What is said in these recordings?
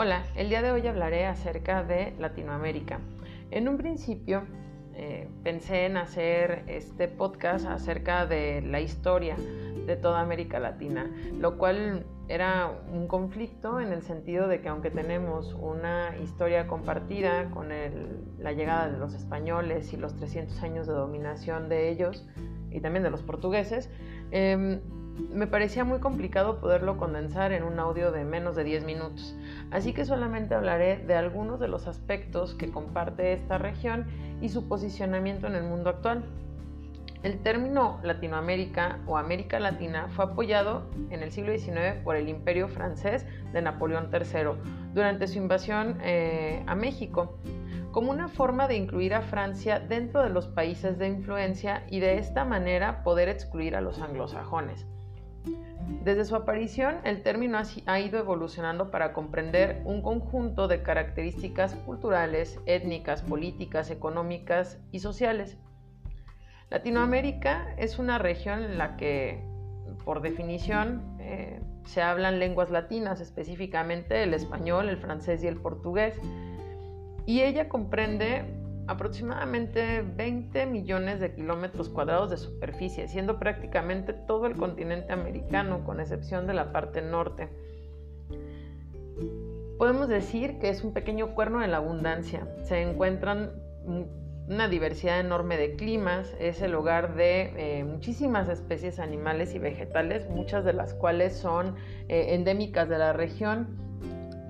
Hola, el día de hoy hablaré acerca de Latinoamérica. En un principio eh, pensé en hacer este podcast acerca de la historia de toda América Latina, lo cual era un conflicto en el sentido de que aunque tenemos una historia compartida con la llegada de los españoles y los 300 años de dominación de ellos y también de los portugueses, em, me parecía muy complicado poderlo condensar en un audio de menos de 10 minutos, así que solamente hablaré de algunos de los aspectos que comparte esta región y su posicionamiento en el mundo actual. El término Latinoamérica o América Latina fue apoyado en el siglo XIX por el imperio francés de Napoleón III durante su invasión eh, a México como una forma de incluir a Francia dentro de los países de influencia y de esta manera poder excluir a los anglosajones. Desde su aparición, el término ha ido evolucionando para comprender un conjunto de características culturales, étnicas, políticas, económicas y sociales. Latinoamérica es una región en la que, por definición, eh, se hablan lenguas latinas, específicamente el español, el francés y el portugués, y ella comprende aproximadamente 20 millones de kilómetros cuadrados de superficie, siendo prácticamente todo el continente americano, con excepción de la parte norte. Podemos decir que es un pequeño cuerno de la abundancia. Se encuentran una diversidad enorme de climas, es el hogar de eh, muchísimas especies animales y vegetales, muchas de las cuales son eh, endémicas de la región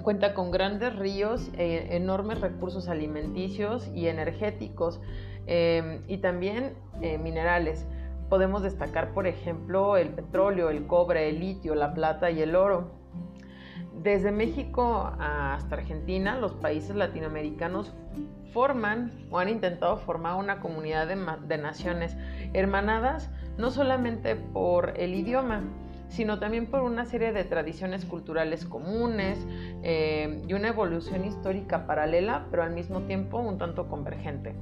Cuenta con grandes ríos, eh, enormes recursos alimenticios y energéticos em, y también eh, minerales. Podemos destacar, por ejemplo, el petróleo, el cobre, el litio, la plata y el oro. Desde México hasta Argentina, los países latinoamericanos forman o han intentado formar una comunidad de naciones hermanadas no solamente por el idioma, sino también por una serie de tradiciones culturales comunes eh, y una evolución histórica paralela, pero al mismo tiempo un tanto convergente.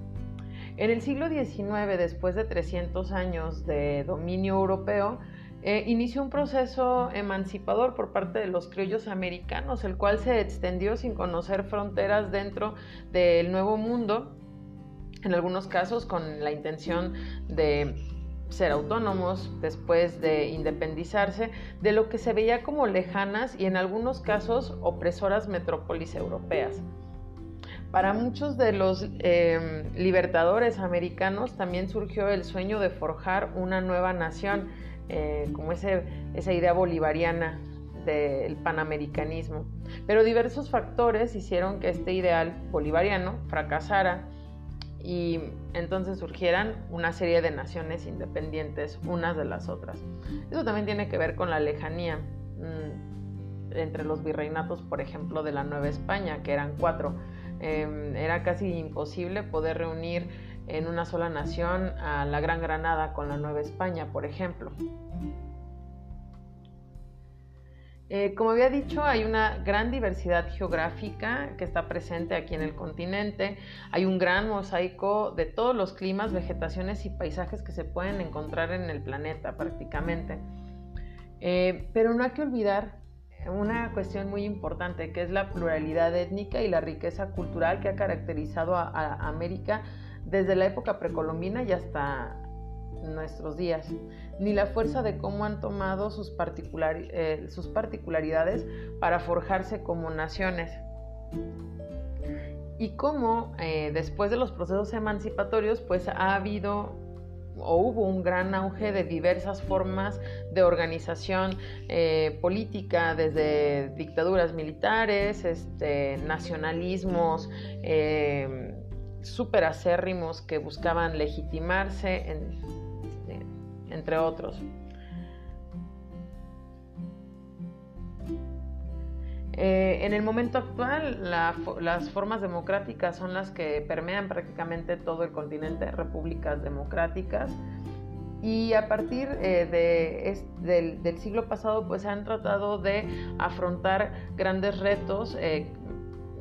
En el siglo XIX, después de 300 años de dominio europeo, eh, inició un proceso emancipador por parte de los criollos americanos, el cual se extendió sin conocer fronteras dentro del nuevo mundo, en algunos casos con la intención de ser autónomos después de independizarse de lo que se veía como lejanas y en algunos casos opresoras metrópolis europeas. Para muchos de los em, libertadores americanos también surgió el sueño de forjar una nueva nación, eh, como esa idea bolivariana del panamericanismo. Pero diversos factores hicieron que este ideal bolivariano fracasara y entonces surgieran una serie de naciones independientes unas de las otras. Eso también tiene que ver con la lejanía mm, entre los virreinatos, por ejemplo, de la Nueva España, que eran cuatro. Em, era casi imposible poder reunir en una sola nación a la Gran Granada con la Nueva España, por ejemplo. Eh, como había dicho, hay una gran diversidad geográfica que está presente aquí en el continente. Hay un gran mosaico de todos los climas, vegetaciones y paisajes que se pueden encontrar en el planeta prácticamente. Eh, pero no hay que olvidar una cuestión muy importante, que es la pluralidad étnica y la riqueza cultural que ha caracterizado a América desde la época precolombina y hasta nuestros días, ni la fuerza de cómo han tomado sus, eh, sus particularidades para forjarse como naciones. Y cómo eh, después de los procesos emancipatorios, pues ha habido o hubo un gran auge de diversas formas de organización eh, política, desde dictaduras militares, este, nacionalismos, eh, súper acérrimos que buscaban legitimarse en entre otros. Eh, en el momento actual, las formas democráticas son las que permean prácticamente todo el continente, repúblicas democráticas. Y a partir eh, de, del, siglo pasado, pues se han tratado de afrontar grandes retos, eh,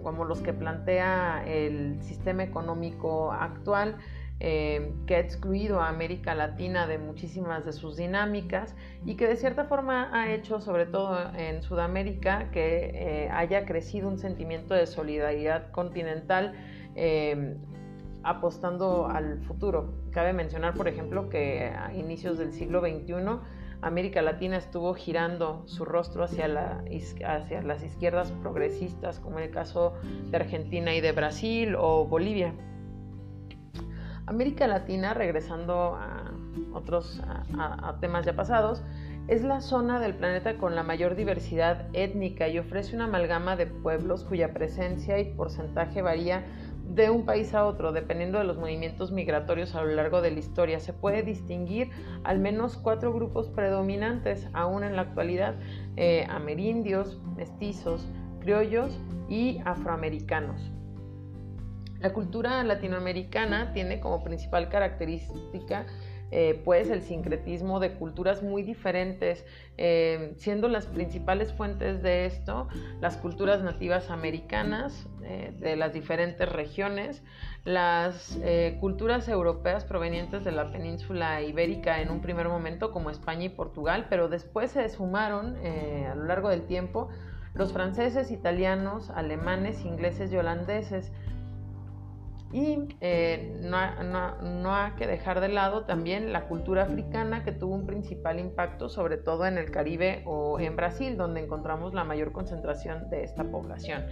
como los que plantea el sistema económico actual, eh, que ha excluido a América Latina de muchísimas de sus dinámicas y que de cierta forma ha hecho, sobre todo en Sudamérica, que eh, haya crecido un sentimiento de solidaridad continental eh, apostando al futuro. Cabe mencionar, por ejemplo, que a inicios del siglo XXI América Latina estuvo girando su rostro hacia, hacia las izquierdas progresistas, como en el caso de Argentina y de Brasil o Bolivia. América Latina, regresando a otros a, temas ya pasados, es la zona del planeta con la mayor diversidad étnica y ofrece una amalgama de pueblos cuya presencia y porcentaje varía de un país a otro, dependiendo de los movimientos migratorios a lo largo de la historia. Se puede distinguir al menos cuatro grupos predominantes, aún en la actualidad, eh, amerindios, mestizos, criollos y afroamericanos. La cultura latinoamericana tiene como principal característica eh, pues el sincretismo de culturas muy diferentes, eh, siendo las principales fuentes de esto las culturas nativas americanas eh, de las diferentes regiones, las culturas europeas provenientes de la península ibérica en un primer momento como España y Portugal, pero después se sumaron a lo largo del tiempo los franceses, italianos, alemanes, ingleses y holandeses. Y eh, no, no, hay que dejar de lado también la cultura africana que tuvo un principal impacto, sobre todo en el Caribe o en Brasil, donde encontramos la mayor concentración de esta población.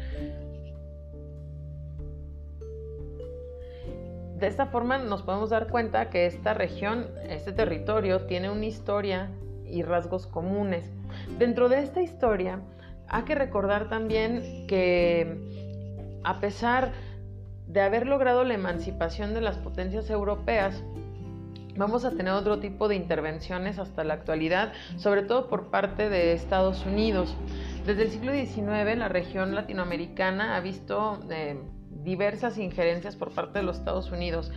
De esta forma nos podemos dar cuenta que esta región, este territorio, tiene una historia y rasgos comunes. Dentro de esta historia hay que recordar también que a pesar de haber logrado la emancipación de las potencias europeas, vamos a tener otro tipo de intervenciones hasta la actualidad, sobre todo por parte de Estados Unidos. Desde el siglo XIX la región latinoamericana ha visto eh, diversas injerencias por parte de los Estados Unidos,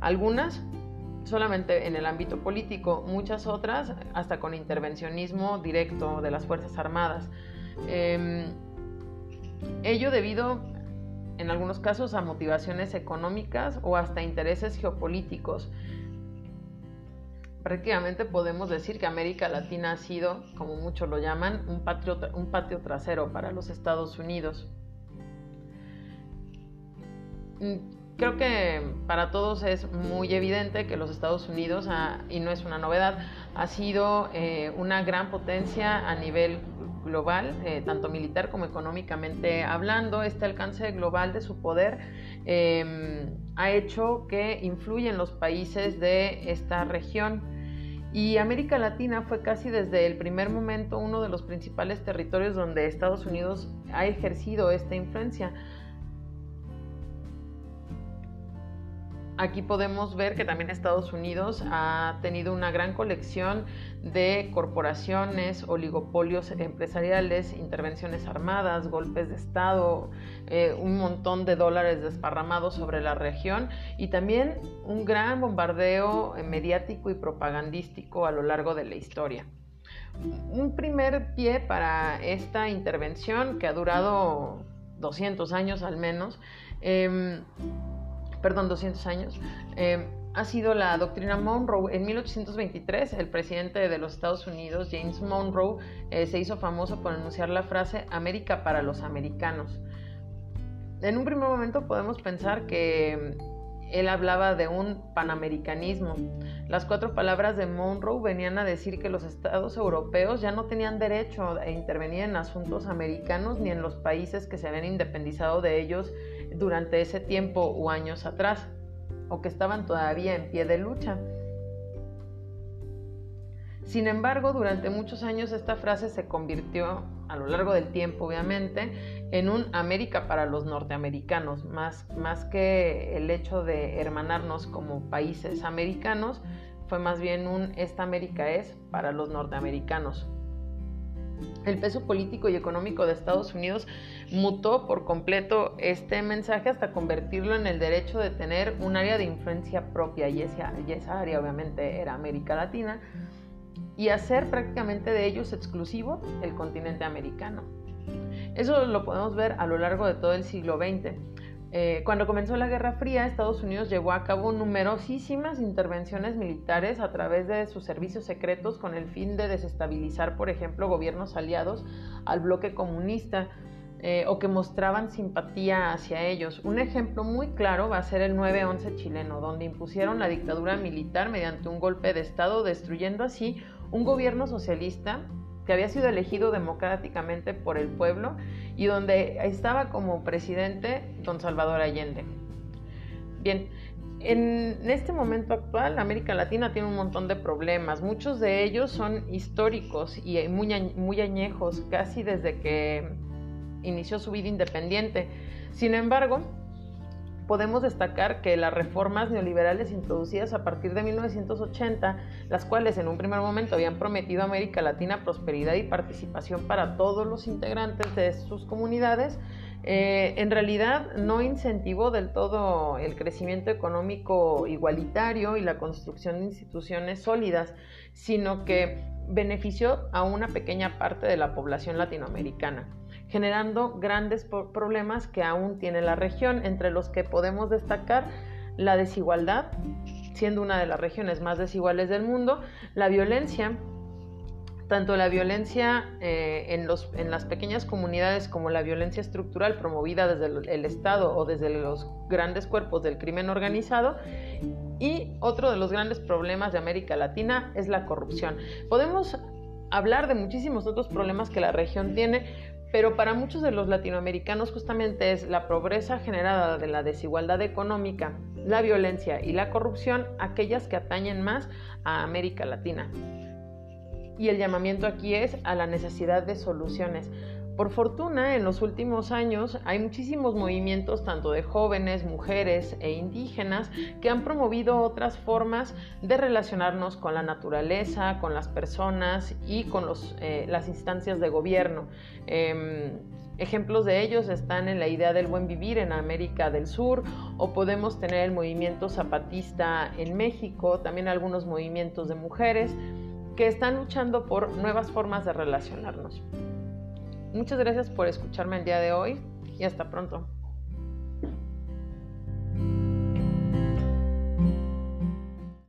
algunas solamente en el ámbito político, muchas otras hasta con intervencionismo directo de las Fuerzas Armadas. Em, ello debido en algunos casos a motivaciones económicas o hasta intereses geopolíticos. Prácticamente podemos decir que América Latina ha sido, como muchos lo llaman, un patio, un patio trasero para los Estados Unidos. Mm, creo que para todos es muy evidente que los Estados Unidos, y no es una novedad, ha sido eh, una gran potencia a nivel global, eh, tanto militar como económicamente hablando. Este alcance global de su poder em, ha hecho que influya en los países de esta región. Y América Latina fue casi desde el primer momento uno de los principales territorios donde Estados Unidos ha ejercido esta influencia. Aquí podemos ver que también Estados Unidos ha tenido una gran colección de corporaciones, oligopolios empresariales, intervenciones armadas, golpes de Estado, eh, un montón de dólares desparramados sobre la región y también un gran bombardeo mediático y propagandístico a lo largo de la historia. Un primer pie para esta intervención que ha durado 200 años al menos, em, perdón, 200 años, eh, ha sido la doctrina Monroe. En 1823, el presidente de los Estados Unidos, James Monroe, eh, se hizo famoso por anunciar la frase América para los americanos. En un primer momento podemos pensar que él hablaba de un panamericanismo. Las cuatro palabras de Monroe venían a decir que los estados europeos ya no tenían derecho a intervenir en asuntos americanos ni en los países que se habían independizado de ellos durante ese tiempo o años atrás, o que estaban todavía en pie de lucha. Sin embargo, durante muchos años esta frase se convirtió, a lo largo del tiempo obviamente, en un América para los norteamericanos, más, más que el hecho de hermanarnos como países americanos, fue más bien un esta América es para los norteamericanos. El peso político y económico de Estados Unidos mutó por completo este mensaje hasta convertirlo en el derecho de tener un área de influencia propia y esa, área obviamente era América Latina y hacer prácticamente de ellos exclusivo el continente americano. Eso lo podemos ver a lo largo de todo el siglo XX. Eh, cuando comenzó la Guerra Fría, Estados Unidos llevó a cabo numerosísimas intervenciones militares a través de sus servicios secretos con el fin de desestabilizar, por ejemplo, gobiernos aliados al bloque comunista eh, o que mostraban simpatía hacia ellos. Un ejemplo muy claro va a ser el 9-11 chileno, donde impusieron la dictadura militar mediante un golpe de Estado, destruyendo así un gobierno socialista que había sido elegido democráticamente por el pueblo y donde estaba como presidente don Salvador Allende. Bien, en este momento actual América Latina tiene un montón de problemas, muchos de ellos son históricos y muy, muy añejos, casi desde que inició su vida independiente. Sin embargo, podemos destacar que las reformas neoliberales introducidas a partir de 1980, las cuales en un primer momento habían prometido a América Latina prosperidad y participación para todos los integrantes de sus comunidades, eh, en realidad no incentivó del todo el crecimiento económico igualitario y la construcción de instituciones sólidas, sino que benefició a una pequeña parte de la población latinoamericana generando grandes problemas que aún tiene la región, entre los que podemos destacar la desigualdad, siendo una de las regiones más desiguales del mundo, la violencia, tanto la violencia eh, en, los, en, las pequeñas comunidades como la violencia estructural promovida desde el, Estado o desde los grandes cuerpos del crimen organizado. Y otro de los grandes problemas de América Latina es la corrupción. Podemos hablar de muchísimos otros problemas que la región tiene, pero para muchos de los latinoamericanos justamente es la pobreza generada de la desigualdad económica, la violencia y la corrupción aquellas que atañen más a América Latina. Y el llamamiento aquí es a la necesidad de soluciones. Por fortuna, en los últimos años hay muchísimos movimientos, tanto de jóvenes, mujeres e indígenas, que han promovido otras formas de relacionarnos con la naturaleza, con las personas y con eh, las instancias de gobierno. Em, ejemplos de ellos están en la idea del buen vivir en América del Sur o podemos tener el movimiento zapatista en México, también algunos movimientos de mujeres que están luchando por nuevas formas de relacionarnos. Muchas gracias por escucharme el día de hoy y hasta pronto.